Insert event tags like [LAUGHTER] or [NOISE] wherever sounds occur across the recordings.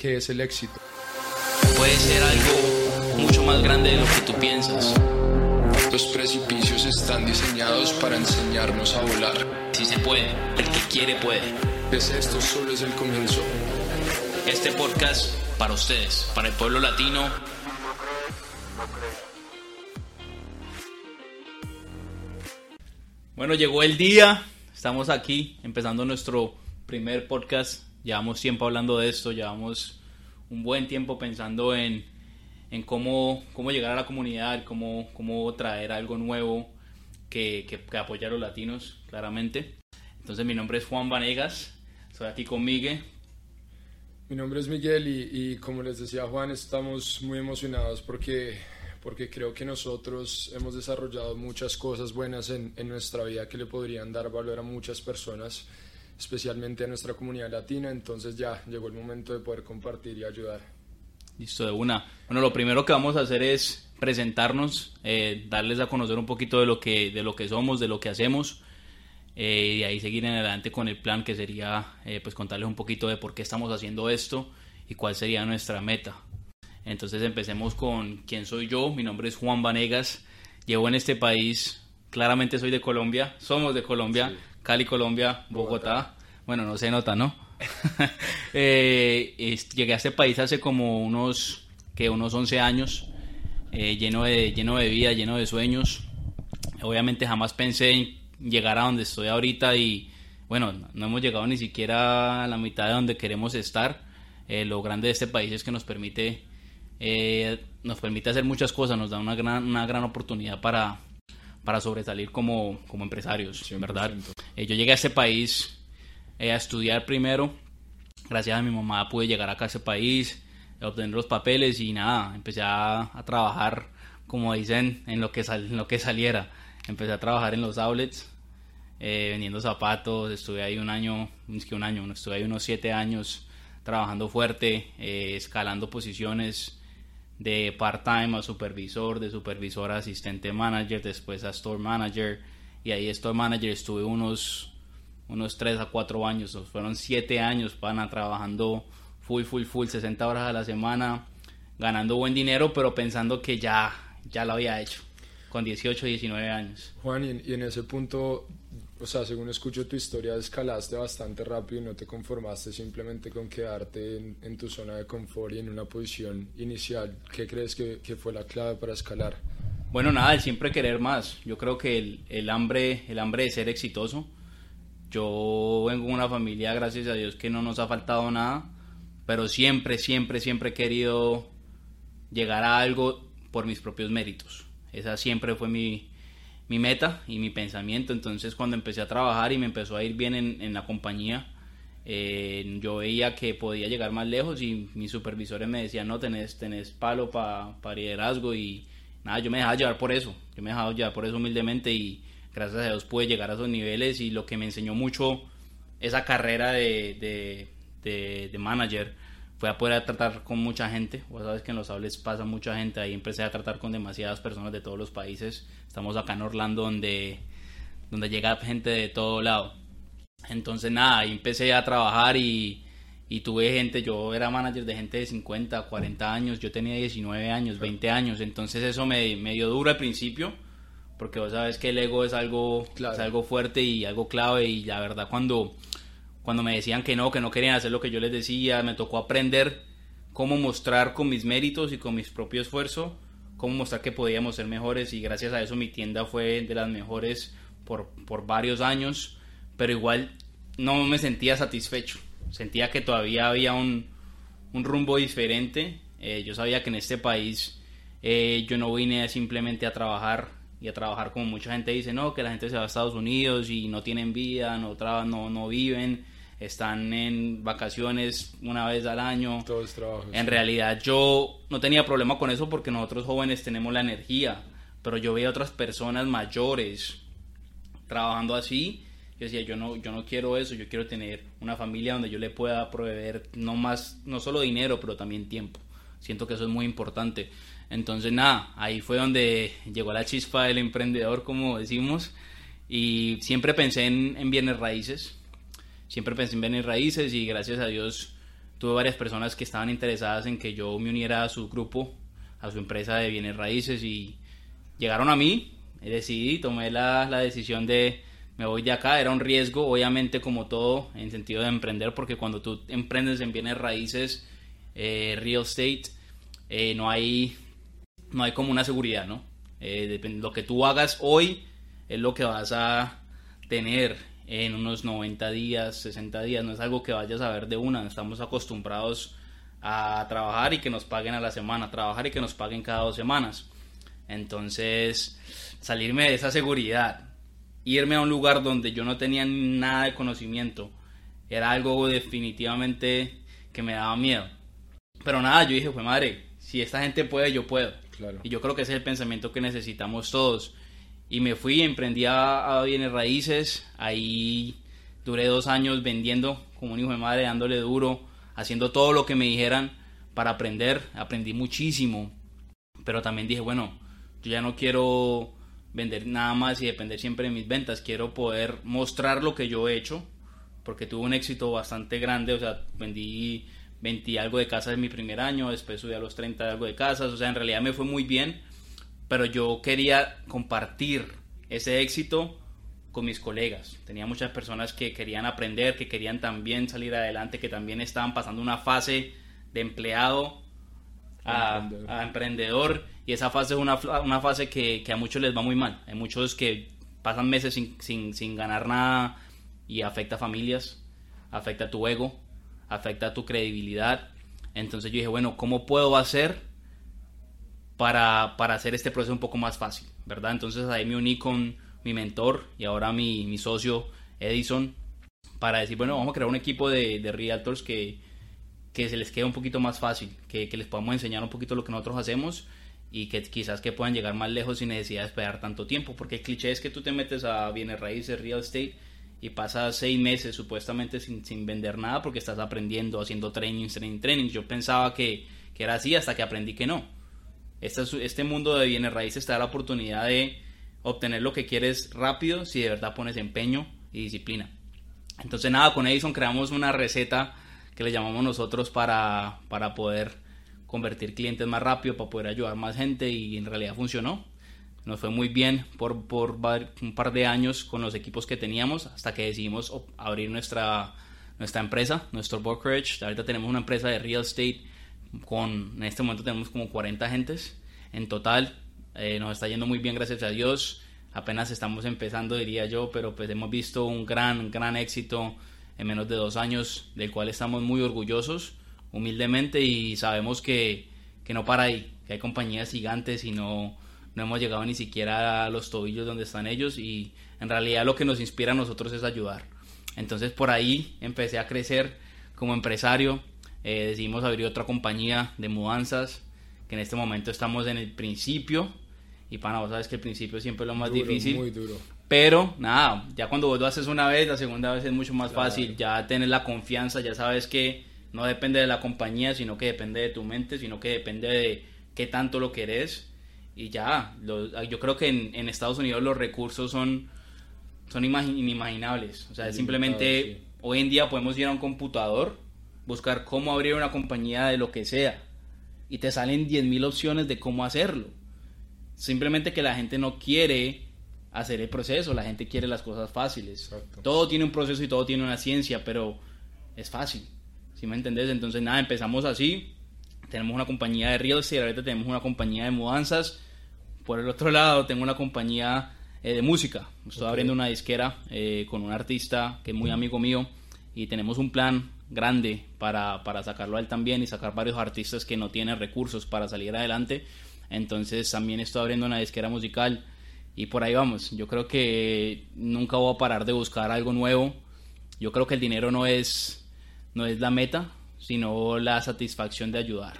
¿Qué es el éxito? Puede ser algo mucho más grande de lo que tú piensas. Los precipicios están diseñados para enseñarnos a volar. Si se puede, el que quiere puede. Es esto solo es el comienzo. Este podcast para ustedes, para el pueblo latino. Bueno, llegó el día. Estamos aquí empezando nuestro primer podcast. Llevamos tiempo hablando de esto, llevamos un buen tiempo pensando en, en cómo, cómo llegar a la comunidad, cómo, cómo traer algo nuevo que, que, apoye a los latinos, claramente. Entonces mi nombre es Juan Vanegas, estoy aquí con Miguel. Mi nombre es Miguel y, y, como les decía Juan, estamos muy emocionados porque, porque creo que nosotros hemos desarrollado muchas cosas buenas en, en nuestra vida que le podrían dar valor a muchas personas especialmente a nuestra comunidad latina, entonces ya llegó el momento de poder compartir y ayudar. Listo, de una. Bueno, lo primero que vamos a hacer es presentarnos, eh, darles a conocer un poquito de lo que, de lo que somos, de lo que hacemos, eh, y ahí seguir en adelante con el plan que sería eh, pues contarles un poquito de por qué estamos haciendo esto y cuál sería nuestra meta. Entonces empecemos con quién soy yo, mi nombre es Juan Vanegas, llevo en este país, claramente soy de Colombia, somos de Colombia, Cali, Colombia, Bogotá. Bueno, no se nota, ¿no? [LAUGHS] [LAUGHS] eh, llegué a este país hace como unos, que unos 11 años, eh, lleno, de, lleno de vida, lleno de sueños. Obviamente jamás pensé en llegar a donde estoy ahorita y bueno, no hemos llegado ni siquiera a la mitad de donde queremos estar. Eh, lo grande de este país es que nos permite, nos permite hacer muchas cosas, nos da una gran, una gran oportunidad para, para sobresalir como, como empresarios, ¿verdad? Eh, yo llegué a este país eh, a estudiar primero. Gracias a mi mamá pude llegar acá a ese país, obtener los papeles y nada, empecé a, trabajar, como dicen, en lo, que en lo que saliera. Empecé a trabajar en los outlets, eh, vendiendo zapatos. Estuve ahí un año, es que un año, estuve ahí unos siete años trabajando fuerte, escalando posiciones de part-time a supervisor, de supervisor a asistente manager, después a store manager y ahí store manager estuve unos unos 3 a 4 años, fueron 7 años pana trabajando full full full 60 horas a la semana, ganando buen dinero, pero pensando que ya ya lo había hecho con 18, 19 años. Juan, y en ese punto o sea, según escucho tu historia, escalaste bastante rápido y no te conformaste simplemente con quedarte en, tu zona de confort y en una posición inicial. ¿Qué crees que, que, fue la clave para escalar? Bueno, nada, el siempre querer más. Yo creo que el, el, hambre, el hambre de ser exitoso. Yo vengo de una familia, gracias a Dios, que no nos ha faltado nada, pero siempre, siempre, siempre he querido llegar a algo por mis propios méritos. Esa siempre fue mi, mi meta y mi pensamiento. Entonces cuando empecé a trabajar y me empezó a ir bien en, en la compañía, eh, yo veía que podía llegar más lejos y mis supervisores me decían, no, tenés, tenés palo para liderazgo y nada, yo me dejaba llevar por eso, yo me dejaba llevar por eso humildemente y gracias a Dios pude llegar a esos niveles y lo que me enseñó mucho esa carrera de, de, de, de manager fue a poder tratar con mucha gente. Vos sabes que en los hables pasa mucha gente. Ahí empecé a tratar con demasiadas personas de todos los países. Estamos acá en Orlando donde, donde llega gente de todo lado. Entonces nada, ahí empecé a trabajar y, y tuve gente, yo era manager de gente de 50, 40 años, yo tenía 19 años, 20 años, entonces eso me, me dio duro al principio, porque vos sabes que el ego es algo, es algo fuerte y algo clave y la verdad cuando cuando me decían que no, que no querían hacer lo que yo les decía, me tocó aprender cómo mostrar con mis méritos y con mis propio esfuerzo, cómo mostrar que podíamos ser mejores y gracias a eso mi tienda fue de las mejores por, por varios años, pero igual no me sentía satisfecho, sentía que todavía había un, un rumbo diferente, eh, yo sabía que en este país eh, yo no vine simplemente a trabajar y a trabajar como mucha gente dice, no, que la gente se va a Estados Unidos y no tienen vida, no, no, no viven están en vacaciones una vez al año. Todos trabajos. En realidad yo no tenía problema con eso porque nosotros jóvenes tenemos la energía, pero yo veía otras personas mayores trabajando así. Yo decía, yo no, yo no quiero eso, yo quiero tener una familia donde yo le pueda proveer no más, no solo dinero, pero también tiempo. Siento que eso es muy importante. Entonces, nada, ahí fue donde llegó la chispa del emprendedor, como decimos, y siempre pensé en, en bienes raíces siempre pensé en bienes raíces y gracias a Dios tuve varias personas que estaban interesadas en que yo me uniera a su grupo, a su empresa de bienes raíces y llegaron a mí, decidí, tomé la, la decisión de me voy de acá, era un riesgo, obviamente como todo, en sentido de emprender, porque cuando tú emprendes en bienes raíces, eh, real estate, eh, no, hay, no hay como una seguridad, ¿no? Eh, lo que tú hagas hoy es lo que vas a tener en unos 90 días, 60 días, no es algo que vayas a ver de una, estamos acostumbrados a trabajar y que nos paguen a la semana, trabajar y que nos paguen cada dos semanas. Entonces, salirme de esa seguridad, irme a un lugar donde yo no tenía nada de conocimiento, era algo definitivamente que me daba miedo. Pero nada, yo dije, pues madre, si esta gente puede, yo puedo. Y yo creo que ese es el pensamiento que necesitamos todos. Y me fui, emprendí a, bienes raíces, ahí duré dos años vendiendo como un hijo de madre, dándole duro, haciendo todo lo que me dijeran para aprender, aprendí muchísimo, pero también dije, bueno, yo ya no quiero vender nada más y depender siempre de mis ventas. Quiero poder mostrar lo que yo he hecho, porque tuve un éxito bastante grande. O sea, vendí 20 algo de casas en mi primer año, después subí a los 30 algo de casas. O sea, en realidad me fue muy bien, pero yo quería compartir ese éxito con mis colegas. Tenía muchas personas que querían aprender, que querían también salir adelante, que también estaban pasando una fase de empleado a, emprendedor. y esa fase es una, una fase que, que, a muchos les va muy mal. Hay muchos que pasan meses sin, sin, sin ganar nada y afecta a familias, afecta a tu ego, afecta a tu credibilidad. Entonces yo dije, bueno, ¿cómo puedo hacer para, para hacer este proceso un poco más fácil? ¿Verdad? Entonces ahí me uní con mi mentor y ahora mi, mi socio Edison para decir, bueno, vamos a crear un equipo de, de realtors que, que se les quede un poquito más fácil, que, que, les podamos enseñar un poquito lo que nosotros hacemos y que quizás que puedan llegar más lejos sin necesidad de esperar tanto tiempo, porque el cliché es que tú te metes a bienes raíces, real estate y pasas seis meses supuestamente sin, sin vender nada porque estás aprendiendo, haciendo training, training, training. Yo pensaba que, que era así hasta que aprendí que no. Este, mundo de bienes raíces te da la oportunidad de obtener lo que quieres rápido si de verdad pones empeño y disciplina. Entonces nada, con Edison creamos una receta que le llamamos nosotros para, para poder convertir clientes más rápido, para poder ayudar más gente y en realidad funcionó. Nos fue muy bien por, por un par de años con los equipos que teníamos hasta que decidimos abrir nuestra, nuestra empresa, nuestro brokerage. Ahorita tenemos una empresa de real estate con, en este momento tenemos como 40 agentes en total. Eh, nos está yendo muy bien, gracias a Dios. Apenas estamos empezando, diría yo, pero pues hemos visto un gran, gran éxito en menos de dos años, del cual estamos muy orgullosos, humildemente, y sabemos que, que no para ahí, que hay compañías gigantes y no, no hemos llegado ni siquiera a los tobillos donde están ellos, y en realidad lo que nos inspira a nosotros es ayudar. Entonces por ahí empecé a crecer como empresario, eh, decidimos abrir otra compañía de mudanzas, que en este momento estamos en el principio, y para vos sabes que el principio siempre es lo más difícil. Muy duro. Pero nada, ya cuando vos lo haces una vez, la segunda vez es mucho más fácil. Ya tienes la confianza, ya sabes que no depende de la compañía, sino que depende de tu mente, sino que depende de qué tanto lo querés. Y ya, yo creo que en, Estados Unidos los recursos son, son inimaginables. O sea, simplemente hoy en día podemos ir a un computador, buscar cómo abrir una compañía de lo que sea. Y te salen 10.000 opciones de cómo hacerlo. Simplemente que la gente no quiere hacer el proceso, la gente quiere las cosas fáciles. Todo tiene un proceso y todo tiene una ciencia, pero es fácil, si me entendés? Entonces nada, empezamos así, tenemos una compañía de real estate, ahorita tenemos una compañía de mudanzas, por el otro lado tengo una compañía eh, de música, estoy abriendo una disquera eh, con un artista que es muy amigo mío y tenemos un plan grande para, para sacarlo a él también y sacar varios artistas que no tienen recursos para salir adelante. Entonces también estoy abriendo una disquera musical y por ahí vamos. Yo creo que nunca voy a parar de buscar algo nuevo. Yo creo que el dinero no es, no es la meta, sino la satisfacción de ayudar.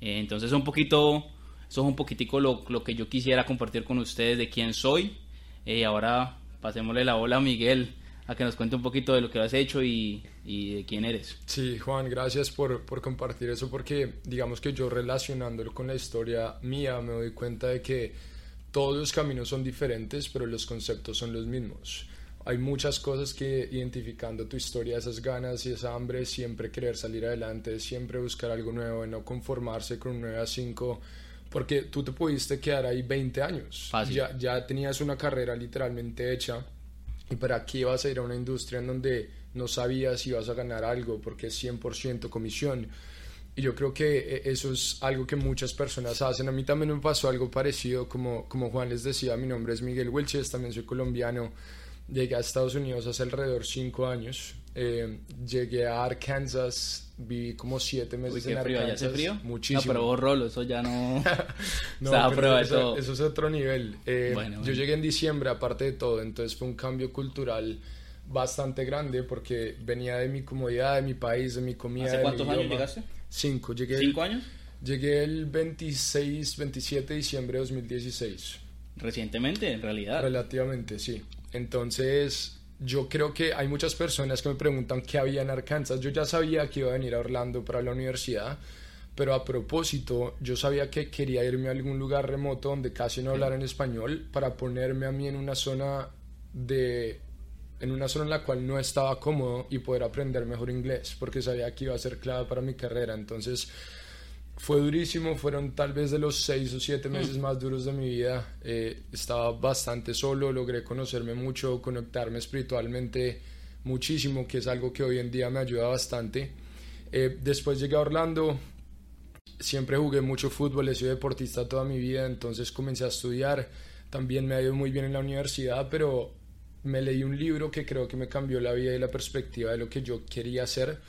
Eh, entonces un poquito, eso es un poquitico lo, lo, que yo quisiera compartir con ustedes de quién soy. Y eh, ahora pasémosle la bola a Miguel a que nos cuente un poquito de lo que has hecho y, y de quién eres. Sí, Juan, gracias por, por, compartir eso porque digamos que yo relacionándolo con la historia mía me doy cuenta de que todos los caminos son diferentes, pero los conceptos son los mismos. hay muchas cosas que identificando tu historia, esas ganas y esa hambre, siempre querer salir adelante, siempre buscar algo nuevo, no conformarse con un 9 a 5, porque tú te pudiste quedar ahí 20 años. Ya, ya tenías una carrera literalmente hecha y para qué ibas a ir a una industria en donde no sabías si ibas a ganar algo porque es 100% comisión. Y yo creo que eh, eso es algo que muchas personas hacen. A mí también me pasó algo parecido, como, como Juan les decía, mi nombre es Miguel Wilches, también soy colombiano. Llegué a Estados Unidos hace alrededor cinco años. Eh, llegué a Arkansas, viví como siete meses en frío, Arkansas. ¿Ya frío? Muchísimo. No, pero rolo, eso ya no... [LAUGHS] [LAUGHS] no eso, eso, es otro nivel. Eh, yo llegué en diciembre, aparte de todo, entonces fue un cambio cultural bastante grande porque venía de mi comodidad, de mi país, de mi comida. ¿Hace cuántos años llegaste? Cinco. Llegué ¿Cinco años? Llegué el 26, 27 de diciembre de 2016. Recientemente, en realidad. Relativamente, sí. Entonces, yo creo que hay muchas personas que me preguntan qué había en Arkansas. Yo ya sabía que iba a venir a Orlando para la universidad, pero a propósito, yo sabía que quería irme a algún lugar remoto donde casi no hablaran español para ponerme a mí en una zona de en una zona en la cual no estaba cómodo y poder aprender mejor inglés, porque sabía que iba a ser clave para mi carrera. Entonces, fue durísimo, fueron tal vez de los seis o siete mm. meses más duros de mi vida. Eh, estaba bastante solo, logré conocerme mucho, conectarme espiritualmente muchísimo, que es algo que hoy en día me ayuda bastante. Eh, después llegué a Orlando, siempre jugué mucho fútbol, he sido deportista toda mi vida, entonces comencé a estudiar. También me ha ido muy bien en la universidad, pero me leí un libro que creo que me cambió la vida y la perspectiva de lo que yo quería hacer,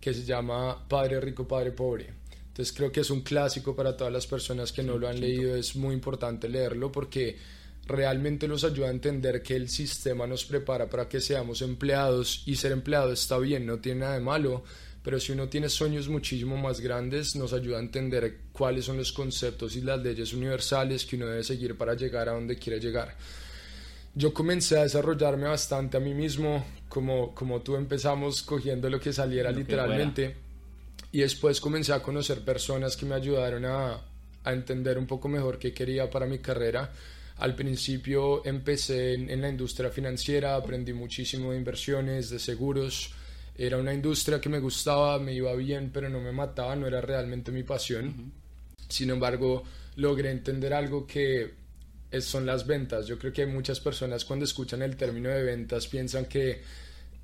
que se llama Padre Rico, Padre Pobre. Entonces creo que es un clásico para todas las personas que no lo han leído, es muy importante leerlo porque realmente nos ayuda a entender que el sistema nos prepara para que seamos empleados y ser empleado está bien, no tiene nada de malo, pero si uno tiene sueños muchísimo más grandes, nos ayuda a entender cuáles son los conceptos y las leyes universales que uno debe seguir para llegar a donde quiere llegar. Yo comencé a desarrollarme bastante a mí mismo, como, como tú empezamos cogiendo lo que saliera literalmente. Y después comencé a conocer personas que me ayudaron a, a, entender un poco mejor qué quería para mi carrera. Al principio empecé en, la industria financiera, aprendí muchísimo de inversiones, de seguros. Era una industria que me gustaba, me iba bien, pero no me mataba, no era realmente mi pasión. Sin embargo, logré entender algo que son las ventas. Yo creo que muchas personas cuando escuchan el término de ventas piensan que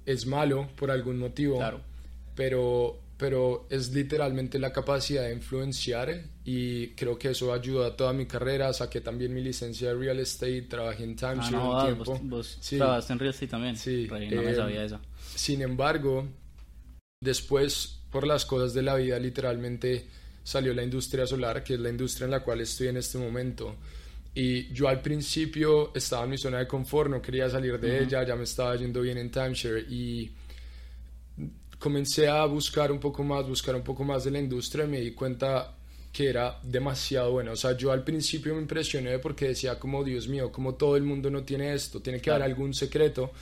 es malo por algún motivo, claro. pero, pero es literalmente la capacidad de influenciar y creo que eso ayudó a toda mi carrera. Saqué también mi licencia de real estate, trabajé en timeshare ah, un tiempo. Vos, trabajaste en real estate también. Sí, no me eh, sabía eso. Sin embargo, después, por las cosas de la vida, literalmente salió la industria solar, que es la industria en la cual estoy en este momento. Y yo al principio estaba en mi zona de confort, no quería salir de ella, ya me estaba yendo bien en timeshare y comencé a buscar un poco más, buscar un poco más de la industria y me di cuenta que era demasiado bueno. O sea, yo al principio me impresioné porque decía como, Dios mío, como todo el mundo no tiene esto, tiene que haber algún secreto,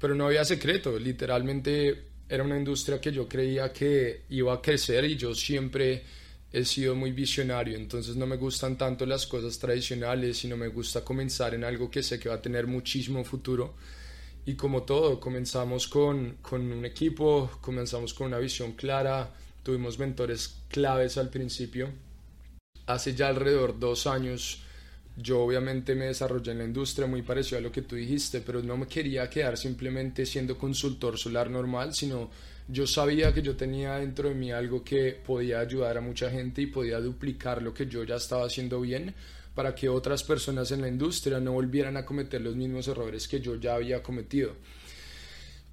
pero no había secreto, literalmente era una industria que yo creía que iba a crecer y yo siempre he sido muy visionario, entonces no me gustan tanto las cosas tradicionales, sino me gusta comenzar en algo que sé que va a tener muchísimo futuro. Y como todo, comenzamos con, con un equipo, comenzamos con una visión clara, tuvimos mentores claves al principio. Hace ya alrededor de dos años, yo obviamente me desarrollé en la industria muy parecido a lo que tú dijiste, pero no me quería quedar simplemente siendo consultor solar normal, sino yo sabía que yo tenía dentro de mí algo que podía ayudar a mucha gente y podía duplicar lo que yo ya estaba haciendo bien para que otras personas en la industria no volvieran a cometer los mismos errores que yo ya había cometido.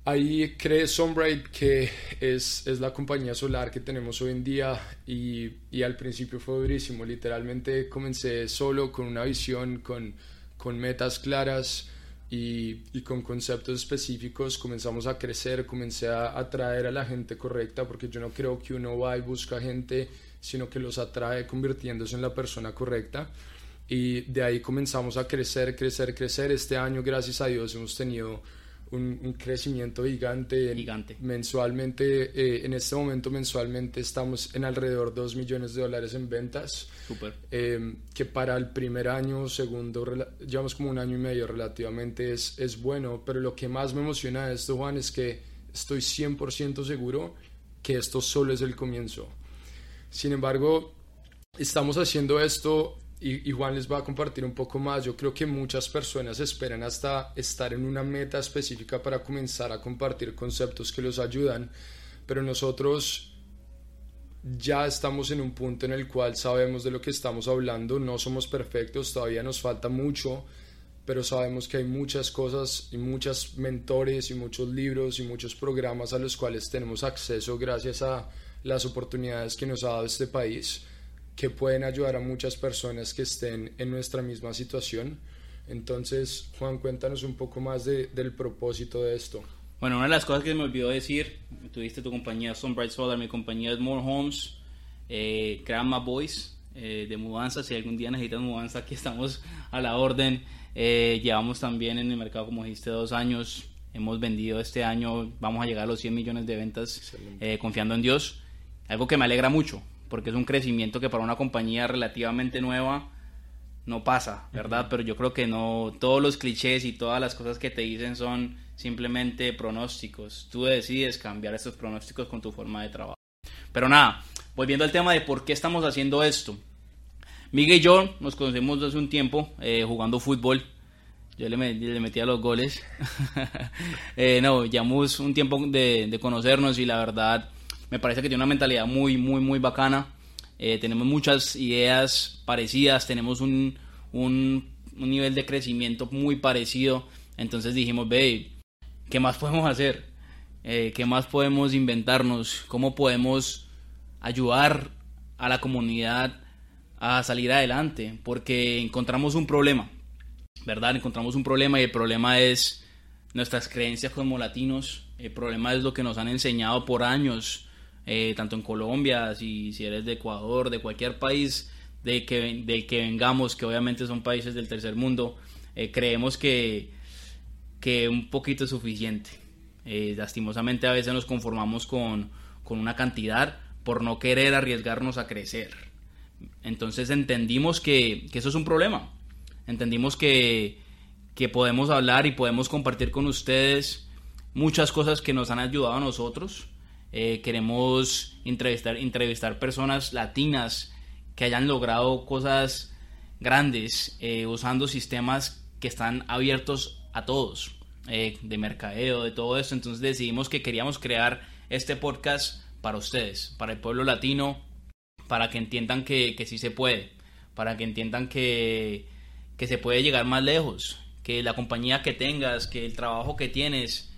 Ahí creé Sunbright, que es, es, la compañía solar que tenemos hoy en día y, y, al principio fue durísimo. Literalmente comencé solo con una visión, con, con metas claras y, y, con conceptos específicos comenzamos a crecer, comencé a atraer a la gente correcta, porque yo no creo que uno va y busca gente, sino que los atrae convirtiéndose en la persona correcta. Y de ahí comenzamos a crecer, crecer, crecer. Este año, gracias a Dios, hemos tenido un, crecimiento gigante. Gigante. Mensualmente, eh, en este momento mensualmente estamos en alrededor de 2 millones de dólares en ventas. Súper. Eh, que para el primer año, segundo, llevamos como un año y medio relativamente, es, es bueno. Pero lo que más me emociona de esto, Juan, es que estoy 100% seguro que esto solo es el comienzo. Sin embargo, estamos haciendo esto y, Juan les va a compartir un poco más. Yo creo que muchas personas esperan hasta estar en una meta específica para comenzar a compartir conceptos que los ayudan, pero nosotros ya estamos en un punto en el cual sabemos de lo que estamos hablando, no somos perfectos, todavía nos falta mucho, pero sabemos que hay muchas cosas y muchos mentores y muchos libros y muchos programas a los cuales tenemos acceso gracias a las oportunidades que nos ha dado este país que pueden ayudar a muchas personas que estén en nuestra misma situación. Entonces, Juan, cuéntanos un poco más de, del propósito de esto. Bueno, una de las cosas que me olvidó decir, tuviste tu compañía Sunbright Solar, mi compañía es More Homes, eh, Grandma Boys, eh, de mudanza, si algún día necesitas mudanza, aquí estamos a la orden. Eh, llevamos también en el mercado, como dijiste, dos años. Hemos vendido este año, vamos a llegar a los 100 millones de ventas, eh, confiando en Dios. Algo que me alegra mucho, porque es un crecimiento que para una compañía relativamente nueva no pasa, ¿verdad? Pero yo creo que no, todos los clichés y todas las cosas que te dicen son simplemente pronósticos. Tú decides cambiar estos pronósticos con tu forma de trabajo. Pero nada, volviendo al tema de por qué estamos haciendo esto. Miguel y yo nos conocemos hace un tiempo eh, jugando fútbol. Yo le, metía los goles. [LAUGHS] eh, no, llevamos un tiempo de, de conocernos y la verdad me parece que tiene una mentalidad muy, muy, muy bacana. Eh, tenemos muchas ideas parecidas, tenemos un, un, nivel de crecimiento muy parecido. Entonces dijimos, ve, ¿qué más podemos hacer? Eh, ¿Qué más podemos inventarnos? ¿Cómo podemos ayudar a la comunidad a salir adelante? Porque encontramos un problema, ¿verdad? Encontramos un problema y el problema es nuestras creencias como latinos. El problema es lo que nos han enseñado por años eh, tanto en Colombia, si, si eres de Ecuador, de cualquier país de que, del que vengamos, que obviamente son países del tercer mundo, eh, creemos que, que un poquito es suficiente. Eh, lastimosamente a veces nos conformamos con, con una cantidad por no querer arriesgarnos a crecer. Entonces entendimos que, que eso es un problema. Entendimos que, que podemos hablar y podemos compartir con ustedes muchas cosas que nos han ayudado a nosotros eh, queremos entrevistar, entrevistar personas latinas que hayan logrado cosas grandes eh, usando sistemas que están abiertos a todos, eh, de mercadeo, de todo eso. Entonces decidimos que queríamos crear este podcast para ustedes, para el pueblo latino, para que entiendan que, que sí se puede, para que entiendan que, que se puede llegar más lejos, que la compañía que tengas, que el trabajo que tienes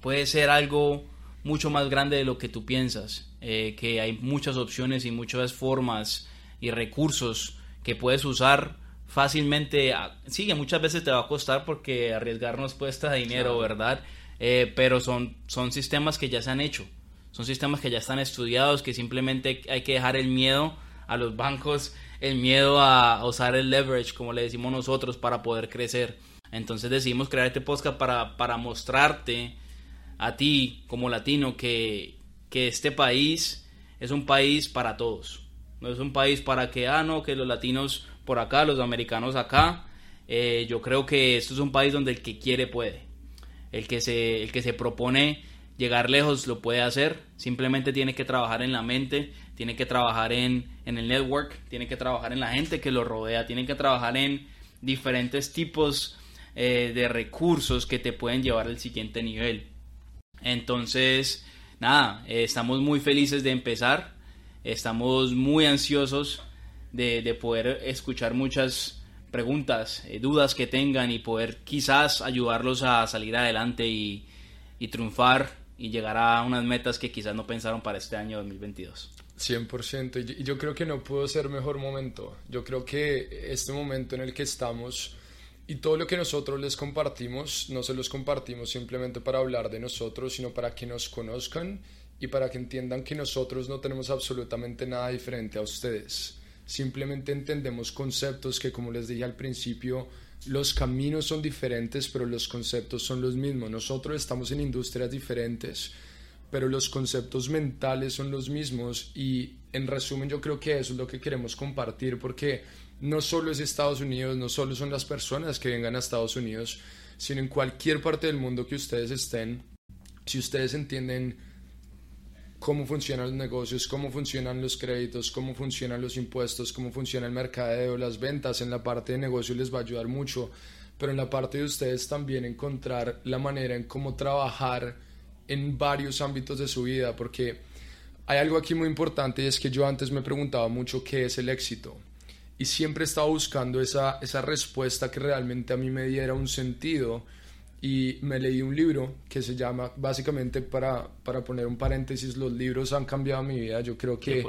puede ser algo mucho más grande de lo que tú piensas, eh, que hay muchas opciones y muchas formas y recursos que puedes usar fácilmente. Sí, que muchas veces te va a costar porque arriesgarnos cuesta dinero, ¿verdad? Eh, pero son, son sistemas que ya se han hecho, son sistemas que ya están estudiados, que simplemente hay que dejar el miedo a los bancos, el miedo a usar el leverage, como le decimos nosotros, para poder crecer. Entonces decidimos crear este podcast para, para mostrarte a ti como latino que, este país es un país para todos. No es un país para que, ah, no, que los latinos por acá, los americanos acá. Eh, yo creo que esto es un país donde el que quiere puede. El que, se, el que se propone llegar lejos lo puede hacer. Simplemente tiene que trabajar en la mente, tiene que trabajar en, en el network, tiene que trabajar en la gente que lo rodea, tiene que trabajar en diferentes tipos eh, de recursos que te pueden llevar al siguiente nivel. Entonces, nada, eh, estamos muy felices de empezar, estamos muy ansiosos de, poder escuchar muchas preguntas, eh, dudas que tengan y poder quizás ayudarlos a salir adelante y, triunfar y llegar a unas metas que quizás no pensaron para este año 2022. 100%, y yo creo que no pudo ser mejor momento. Yo creo que este momento en el que estamos y todo lo que nosotros les compartimos, no se los compartimos simplemente para hablar de nosotros, sino para que nos conozcan y para que entiendan que nosotros no tenemos absolutamente nada diferente a ustedes. Simplemente entendemos conceptos que, como les dije al principio, los caminos son diferentes, pero los conceptos son los mismos. Nosotros estamos en industrias diferentes, pero los conceptos mentales son los mismos y en resumen yo creo que eso es lo que queremos compartir porque no solo es Estados Unidos, no solo son las personas que vengan a Estados Unidos, sino en cualquier parte del mundo que ustedes estén, si ustedes entienden cómo funcionan los negocios, cómo funcionan los créditos, cómo funcionan los impuestos, cómo funciona el mercadeo, las ventas, en la parte de negocio les va a ayudar mucho, pero en la parte de ustedes también encontrar la manera en cómo trabajar en varios ámbitos de su vida, porque hay algo aquí muy importante y es que yo antes me preguntaba mucho qué es el éxito y siempre estaba buscando esa, esa respuesta que realmente a mí me diera un sentido y me leí un libro que se llama, básicamente para, para poner un paréntesis, los libros han cambiado mi vida, yo creo que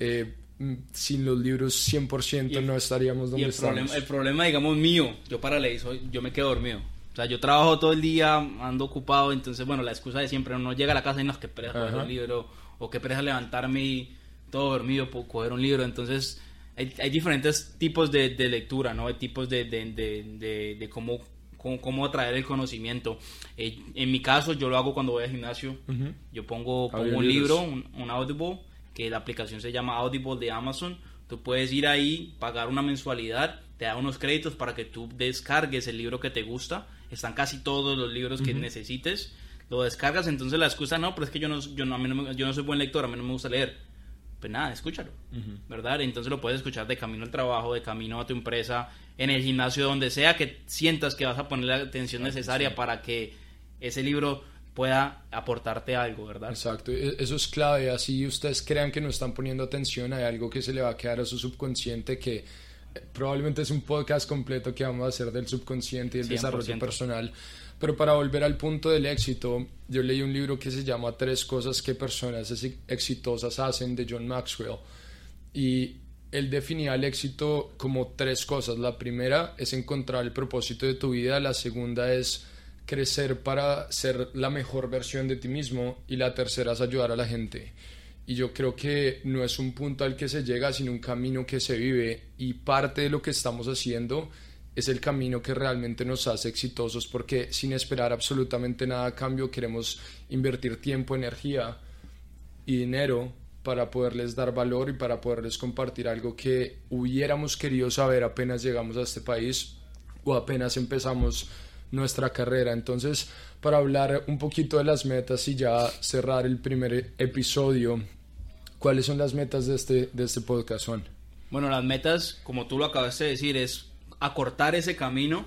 eh, mm, sin los libros 100% no estaríamos donde el estamos. Problema, el problema, digamos, mío, yo para leer, yo me quedo dormido. O sea, yo trabajo todo el día, ando ocupado, entonces, bueno, la excusa de siempre, uno llega a la casa y no, es que pereza coger un libro, o que pereza levantarme y todo dormido, por coger un libro, entonces... Hay, hay diferentes tipos de, de, lectura, ¿no? Hay tipos de, de, de cómo cómo, atraer el conocimiento. Eh, en mi caso, yo lo hago cuando voy al gimnasio. Yo pongo, pongo un libro, un, Audible, que la aplicación se llama Audible de Amazon. Tú puedes ir ahí, pagar una mensualidad, te da unos créditos para que tú descargues el libro que te gusta. Están casi todos los libros que necesites. Lo descargas, entonces la excusa no, pero es que yo no, yo no, no, yo no soy buen lector, a mí no me gusta leer pues nada, escúchalo, ¿verdad? Entonces lo puedes escuchar de camino al trabajo, de camino a tu empresa, en el gimnasio, donde sea que sientas que vas a poner la atención necesaria para que ese libro pueda aportarte algo, ¿verdad? Exacto, e, eso es clave, así ustedes crean que no están poniendo atención, hay algo que se le va a quedar a su subconsciente que probablemente es un podcast completo que vamos a hacer del subconsciente y el desarrollo personal pero para volver al punto del éxito, yo leí un libro que se llama Tres cosas que personas exitosas hacen de John Maxwell. Y él definía el éxito como tres cosas. La primera es encontrar el propósito de tu vida, la segunda es crecer para ser la mejor versión de ti mismo y la tercera es ayudar a la gente. Y yo creo que no es un punto al que se llega, sino un camino que se vive y parte de lo que estamos haciendo es el camino que realmente nos hace exitosos porque sin esperar absolutamente nada a cambio queremos invertir tiempo, energía y dinero para poderles dar valor y para poderles compartir algo que hubiéramos querido saber apenas llegamos a este país o apenas empezamos nuestra carrera. Entonces, para hablar un poquito de las metas y ya cerrar el primer episodio, ¿cuáles son las metas de este, de este podcast, Juan? Bueno, las metas, como tú lo acabaste de decir, es acortar ese camino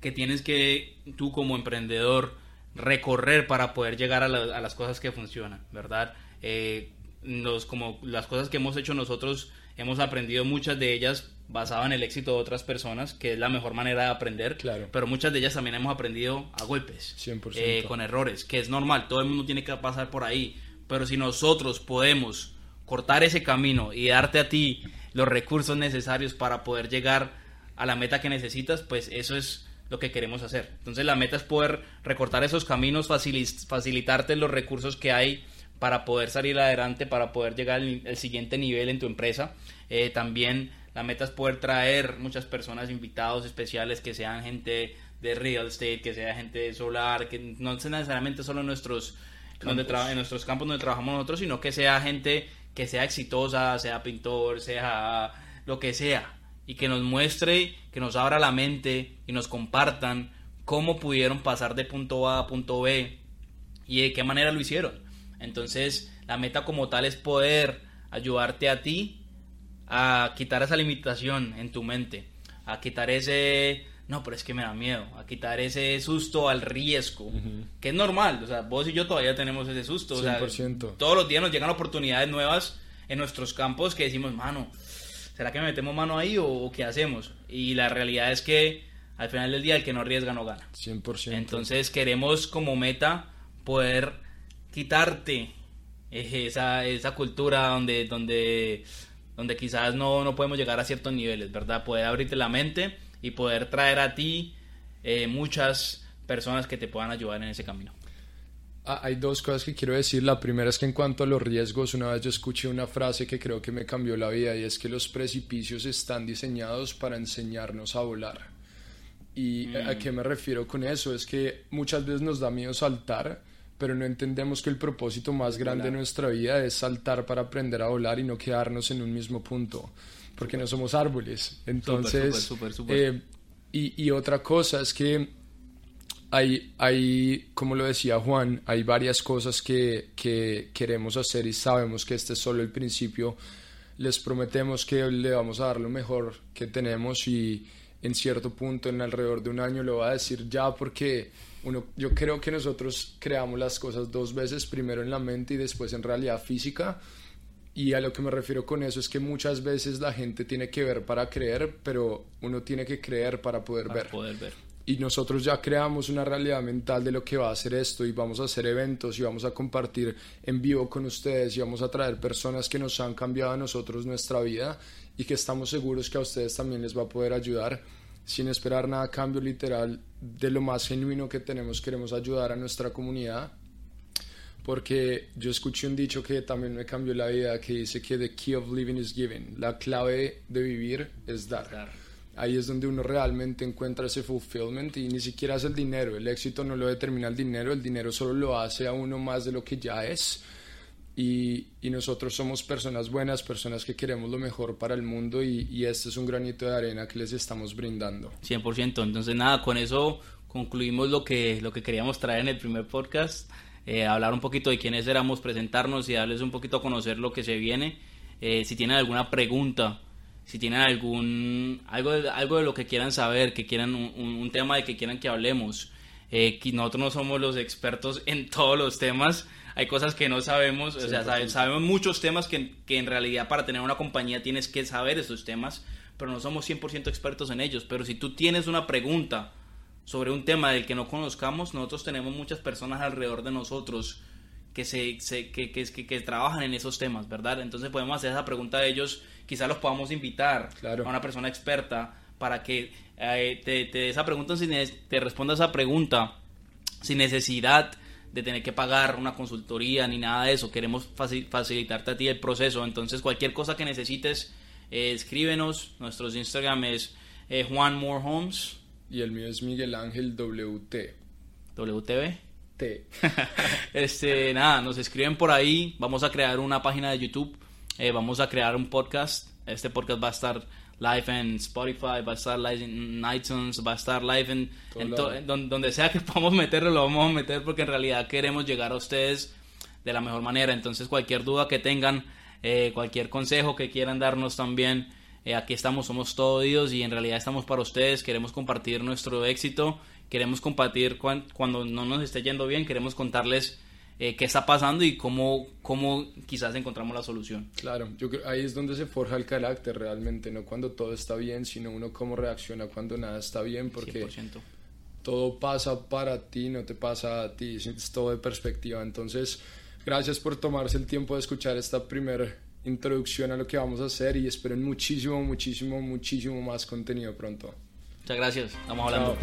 que tienes que tú como emprendedor recorrer para poder llegar a, las cosas que funcionan, ¿verdad? Eh, los, como las cosas que hemos hecho nosotros, hemos aprendido muchas de ellas basadas en el éxito de otras personas, que es la mejor manera de aprender, claro. pero muchas de ellas también hemos aprendido a golpes, 100%. Eh, con errores, que es normal, todo el mundo tiene que pasar por ahí, pero si nosotros podemos cortar ese camino y darte a ti los recursos necesarios para poder llegar a la meta que necesitas, pues eso es lo que queremos hacer. Entonces la meta es poder recortar esos caminos, facilitarte los recursos que hay para poder salir adelante, para poder llegar al, siguiente nivel en tu empresa. Eh, también la meta es poder traer muchas personas, invitados especiales, que sean gente de real estate, que sea gente de solar, que no sea necesariamente solo en nuestros, donde en nuestros campos donde trabajamos nosotros, sino que sea gente que sea exitosa, sea pintor, sea lo que sea, y que nos muestre, que nos abra la mente y nos compartan cómo pudieron pasar de punto A a punto B y de qué manera lo hicieron. Entonces, la meta como tal es poder ayudarte a ti a quitar esa limitación en tu mente, a quitar ese, no, pero es que me da miedo, a quitar ese susto al riesgo, que es normal, o sea, vos y yo todavía tenemos ese susto, o sea, todos los días nos llegan oportunidades nuevas en nuestros campos que decimos, mano, ¿será que metemos mano ahí o, qué hacemos? Y la realidad es que al final del día el que no arriesga no gana. 100%. Entonces queremos como meta poder quitarte esa, esa cultura donde, donde, donde quizás no, no podemos llegar a ciertos niveles, ¿verdad? Poder abrirte la mente y poder traer a ti eh, muchas personas que te puedan ayudar en ese camino. Ah, hay dos cosas que quiero decir. La primera es que en cuanto a los riesgos, una vez yo escuché una frase que creo que me cambió la vida y es que los precipicios están diseñados para enseñarnos a volar. y a qué me refiero con eso es que muchas veces nos da miedo saltar, pero no entendemos que el propósito más grande de nuestra vida es saltar para aprender a volar y no quedarnos en un mismo punto, porque no somos árboles. Entonces, eh, y, y, otra cosa es que hay, hay, como lo decía Juan, hay varias cosas que, que queremos hacer y sabemos que este es solo el principio. Les prometemos que le vamos a dar lo mejor que tenemos y en cierto punto, en alrededor de un año, lo va a decir ya porque uno, yo creo que nosotros creamos las cosas dos veces, primero en la mente y después en realidad física. Y a lo que me refiero con eso es que muchas veces la gente tiene que ver para creer, pero uno tiene que creer para poder ver. Poder ver. Y nosotros ya creamos una realidad mental de lo que va a ser esto y vamos a hacer eventos y vamos a compartir en vivo con ustedes y vamos a traer personas que nos han cambiado a nosotros nuestra vida y que estamos seguros que a ustedes también les va a poder ayudar sin esperar nada a cambio literal de lo más genuino que tenemos queremos ayudar a nuestra comunidad. Porque yo escuché un dicho que también me cambió la vida que dice que the key of living is giving la clave de vivir es dar. ahí es donde uno realmente encuentra ese fulfillment y ni siquiera es el dinero. El éxito no lo determina el dinero el dinero solo lo hace a uno más de lo que ya es y, nosotros somos personas buenas, personas que queremos lo mejor para el mundo y, este es un granito de arena que les estamos brindando. 100%, entonces nada, con eso concluimos lo que, lo que queríamos traer en el primer podcast, eh, hablar un poquito de quiénes éramos, presentarnos y darles un poquito a conocer lo que se viene. Eh, si tienen alguna pregunta, si tienen algún algo de, algo de lo que quieran saber, que quieran un, tema de que quieran que hablemos, eh, que nosotros no somos los expertos en todos los temas, hay cosas que no sabemos, o sea, sabemos, muchos temas que, que, en realidad para tener una compañía tienes que saber esos temas, pero no somos 100% expertos en ellos. Pero si tú tienes una pregunta sobre un tema del que no conozcamos, nosotros tenemos muchas personas alrededor de nosotros que, se, que, que, que, trabajan en esos temas, ¿verdad? Entonces podemos hacer esa pregunta a ellos, quizás los podamos invitar a una persona experta para que eh, te, te, esa pregunta, te responda esa pregunta sin necesidad de tener que pagar una consultoría ni nada de eso. Queremos facilitarte a ti el proceso. Entonces, cualquier cosa que necesites, eh, escríbenos. Nuestro Instagram es eh, Juan More Homes. Y el mío es Miguel Ángel WT. ¿WTV? T. [LAUGHS] este, nada, nos escriben por ahí. Vamos a crear una página de YouTube. Eh, vamos a crear un podcast. Este podcast va a estar live en Spotify, va a estar live en iTunes, va a estar live en, donde sea que [LAUGHS] podamos meterlo, lo vamos a meter porque en realidad queremos llegar a ustedes de la mejor manera. Entonces cualquier duda que tengan, eh, cualquier consejo que quieran darnos también, eh, aquí estamos, somos todos Dios y en realidad estamos para ustedes, queremos compartir nuestro éxito, queremos compartir cuando no nos esté yendo bien, queremos contarles eh, qué está pasando y cómo, cómo quizás encontramos la solución. Claro, yo creo ahí es donde se forja el carácter realmente, no cuando todo está bien, sino uno cómo reacciona cuando nada está bien, porque todo pasa para ti, no te pasa a ti, es todo de perspectiva. Entonces, gracias por tomarse el tiempo de escuchar esta primera introducción a lo que vamos a hacer y esperen muchísimo, muchísimo, muchísimo más contenido pronto. Muchas gracias, estamos hablando.